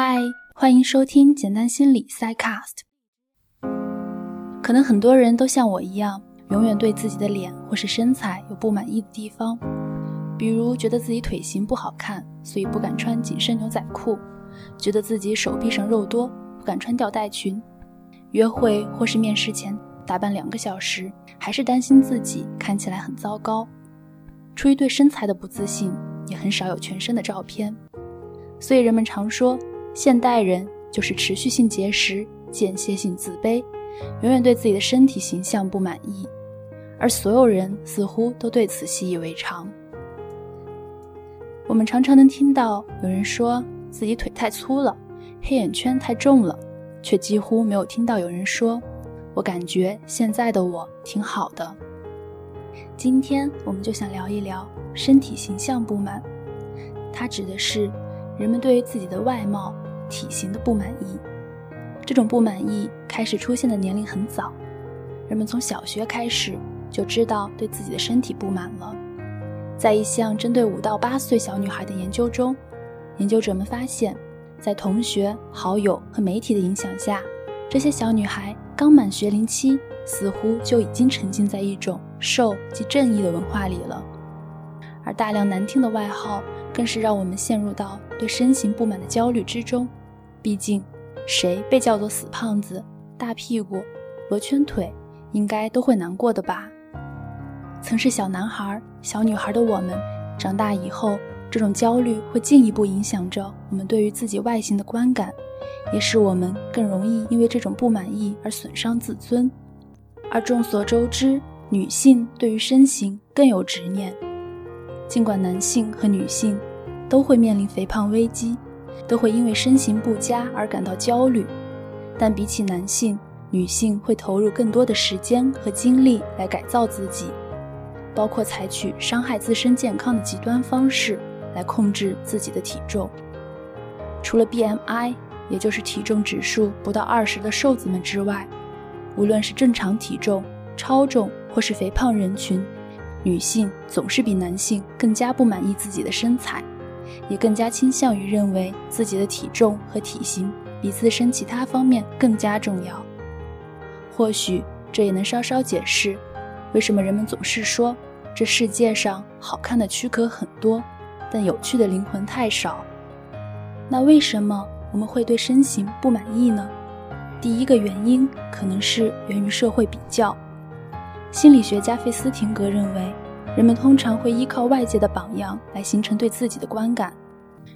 嗨，欢迎收听简单心理 Psycast。可能很多人都像我一样，永远对自己的脸或是身材有不满意的地方，比如觉得自己腿型不好看，所以不敢穿紧身牛仔裤；觉得自己手臂上肉多，不敢穿吊带裙；约会或是面试前打扮两个小时，还是担心自己看起来很糟糕。出于对身材的不自信，也很少有全身的照片。所以人们常说。现代人就是持续性节食、间歇性自卑，永远对自己的身体形象不满意，而所有人似乎都对此习以为常。我们常常能听到有人说自己腿太粗了，黑眼圈太重了，却几乎没有听到有人说：“我感觉现在的我挺好的。”今天我们就想聊一聊身体形象不满，它指的是人们对于自己的外貌。体型的不满意，这种不满意开始出现的年龄很早，人们从小学开始就知道对自己的身体不满了。在一项针对五到八岁小女孩的研究中，研究者们发现，在同学、好友和媒体的影响下，这些小女孩刚满学龄期，似乎就已经沉浸在一种瘦及正义的文化里了，而大量难听的外号更是让我们陷入到对身形不满的焦虑之中。毕竟，谁被叫做死胖子、大屁股、罗圈腿，应该都会难过的吧？曾是小男孩、小女孩的我们，长大以后，这种焦虑会进一步影响着我们对于自己外形的观感，也使我们更容易因为这种不满意而损伤自尊。而众所周知，女性对于身形更有执念，尽管男性和女性都会面临肥胖危机。都会因为身形不佳而感到焦虑，但比起男性，女性会投入更多的时间和精力来改造自己，包括采取伤害自身健康的极端方式来控制自己的体重。除了 BMI，也就是体重指数不到二十的瘦子们之外，无论是正常体重、超重或是肥胖人群，女性总是比男性更加不满意自己的身材。也更加倾向于认为自己的体重和体型比自身其他方面更加重要。或许这也能稍稍解释，为什么人们总是说这世界上好看的躯壳很多，但有趣的灵魂太少。那为什么我们会对身形不满意呢？第一个原因可能是源于社会比较。心理学家费斯廷格认为。人们通常会依靠外界的榜样来形成对自己的观感，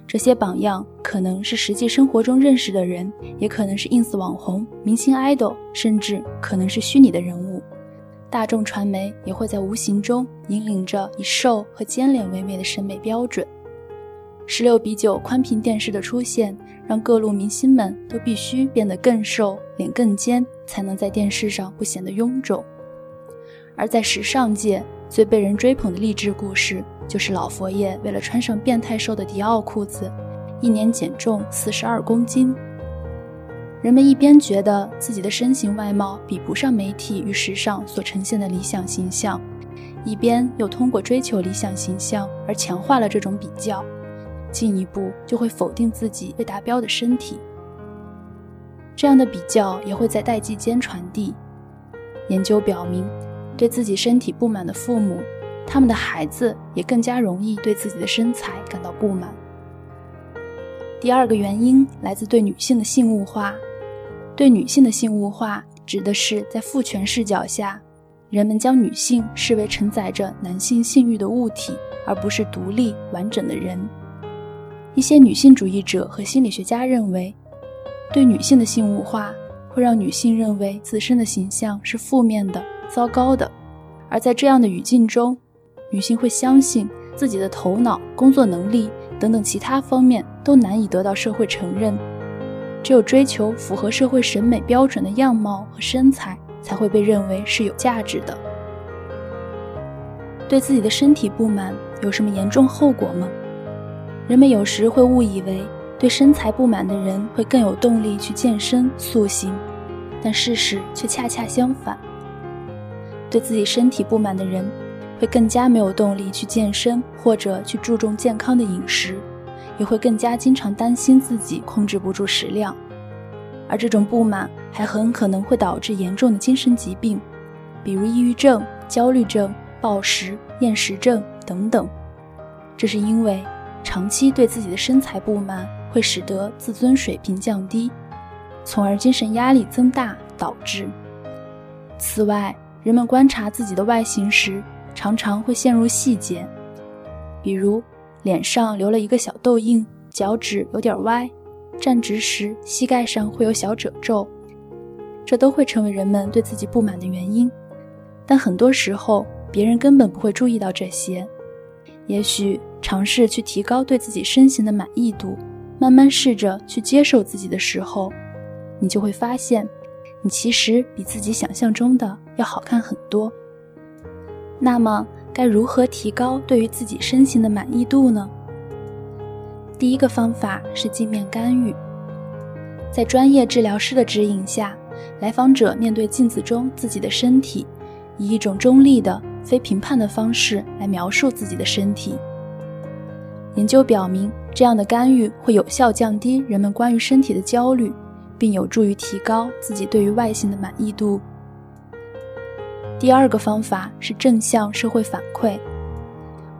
这些榜样可能是实际生活中认识的人，也可能是 ins 网红、明星 idol，甚至可能是虚拟的人物。大众传媒也会在无形中引领着以瘦和尖脸为美的审美标准。十六比九宽屏电视的出现，让各路明星们都必须变得更瘦、脸更尖，才能在电视上不显得臃肿。而在时尚界，最被人追捧的励志故事，就是老佛爷为了穿上变态瘦的迪奥裤子，一年减重四十二公斤。人们一边觉得自己的身形外貌比不上媒体与时尚所呈现的理想形象，一边又通过追求理想形象而强化了这种比较，进一步就会否定自己未达标的身体。这样的比较也会在代际间传递。研究表明。对自己身体不满的父母，他们的孩子也更加容易对自己的身材感到不满。第二个原因来自对女性的性物化。对女性的性物化，指的是在父权视角下，人们将女性视为承载着男性性欲的物体，而不是独立完整的人。一些女性主义者和心理学家认为，对女性的性物化会让女性认为自身的形象是负面的。糟糕的，而在这样的语境中，女性会相信自己的头脑、工作能力等等其他方面都难以得到社会承认，只有追求符合社会审美标准的样貌和身材才会被认为是有价值的。对自己的身体不满有什么严重后果吗？人们有时会误以为对身材不满的人会更有动力去健身塑形，但事实却恰恰相反。对自己身体不满的人，会更加没有动力去健身或者去注重健康的饮食，也会更加经常担心自己控制不住食量，而这种不满还很可能会导致严重的精神疾病，比如抑郁症、焦虑症、暴食、厌食症等等。这是因为长期对自己的身材不满，会使得自尊水平降低，从而精神压力增大导致。此外，人们观察自己的外形时，常常会陷入细节，比如脸上留了一个小痘印，脚趾有点歪，站直时膝盖上会有小褶皱，这都会成为人们对自己不满的原因。但很多时候，别人根本不会注意到这些。也许尝试去提高对自己身形的满意度，慢慢试着去接受自己的时候，你就会发现，你其实比自己想象中的要好看很多。那么，该如何提高对于自己身形的满意度呢？第一个方法是镜面干预，在专业治疗师的指引下，来访者面对镜子中自己的身体，以一种中立的。非评判的方式来描述自己的身体。研究表明，这样的干预会有效降低人们关于身体的焦虑，并有助于提高自己对于外形的满意度。第二个方法是正向社会反馈。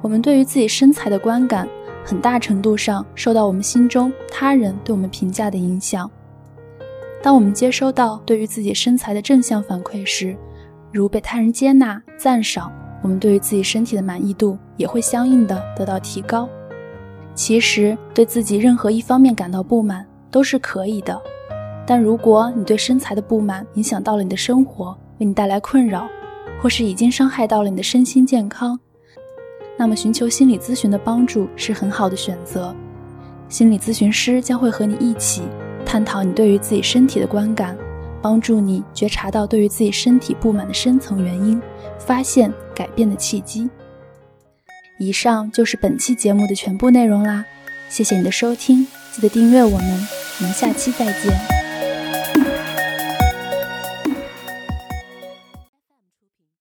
我们对于自己身材的观感，很大程度上受到我们心中他人对我们评价的影响。当我们接收到对于自己身材的正向反馈时，如被他人接纳、赞赏，我们对于自己身体的满意度也会相应的得到提高。其实，对自己任何一方面感到不满都是可以的，但如果你对身材的不满影响到了你的生活，为你带来困扰，或是已经伤害到了你的身心健康，那么寻求心理咨询的帮助是很好的选择。心理咨询师将会和你一起探讨你对于自己身体的观感。帮助你觉察到对于自己身体不满的深层原因，发现改变的契机。以上就是本期节目的全部内容啦，谢谢你的收听，记得订阅我们，我们下期再见。